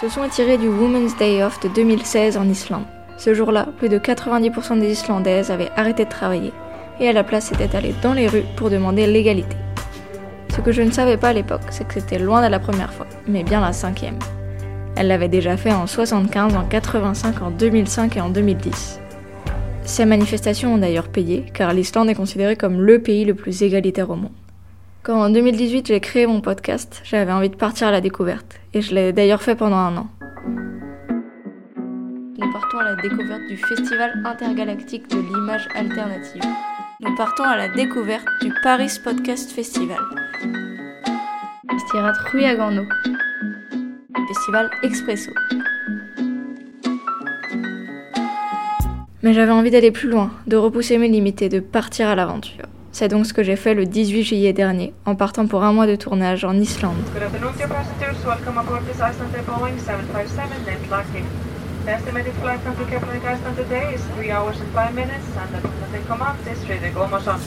Ce son est du Women's Day Off de 2016 en Islande. Ce jour-là, plus de 90% des Islandaises avaient arrêté de travailler et à la place étaient allées dans les rues pour demander l'égalité. Ce que je ne savais pas à l'époque, c'est que c'était loin de la première fois, mais bien la cinquième. Elle l'avait déjà fait en 75, en 85, en 2005 et en 2010. Ces manifestations ont d'ailleurs payé, car l'Islande est considérée comme le pays le plus égalitaire au monde. Quand en 2018 j'ai créé mon podcast, j'avais envie de partir à la découverte, et je l'ai d'ailleurs fait pendant un an. Nous partons à la découverte du Festival intergalactique de l'image alternative. Nous partons à la découverte du Paris Podcast Festival. Festival Expresso. Mais j'avais envie d'aller plus loin, de repousser mes limites de partir à l'aventure. C'est donc ce que j'ai fait le 18 juillet dernier, en partant pour un mois de tournage en Islande. Good afternoon, dear passengers. Welcome aboard this Icelandair Boeing 757 named Lucky. The estimated flight time to Keflavik, Iceland today is 3 hours and 5 minutes, and the connecting command is Friðrik Ómarsson.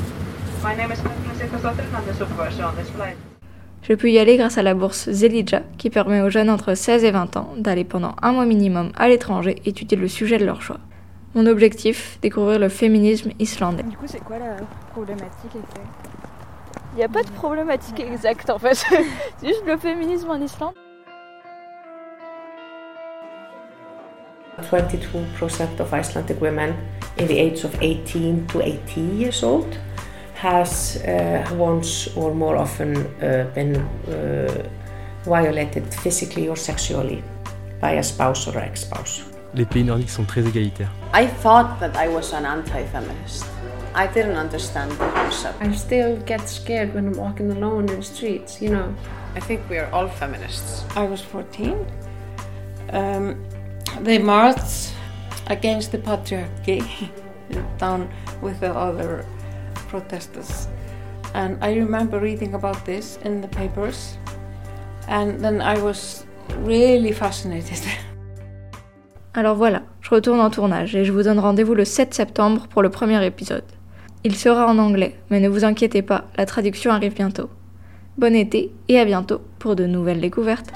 My name is Katrin Sigurðardóttir, and I'm the supervisor on this flight. Je peux y aller grâce à la bourse Zelidja, qui permet aux jeunes entre 16 et 20 ans d'aller pendant un mois minimum à l'étranger étudier le sujet de leur choix. Mon objectif, découvrir le féminisme islandais. Du coup, c'est quoi la problématique exacte? Il n'y a pas de problématique exacte en fait. c'est juste le féminisme en Islande. 22% of Icelandic women in the age of 18 to 80 years old has uh, once or more often uh, been uh, violated physically or sexually by a spouse or ex-spouse. Les pays nordiques sont très égalitaires. I thought that I was an anti-feminist. I didn't understand the concept. I still get scared when I'm walking alone in the streets, you know. I think we are all feminists. I was 14. Um, they marched against the patriarchy down with the other protesters. And I remember reading about this in the papers. And then I was really fascinated. Alors voilà, je retourne en tournage et je vous donne rendez-vous le 7 septembre pour le premier épisode. Il sera en anglais, mais ne vous inquiétez pas, la traduction arrive bientôt. Bon été et à bientôt pour de nouvelles découvertes.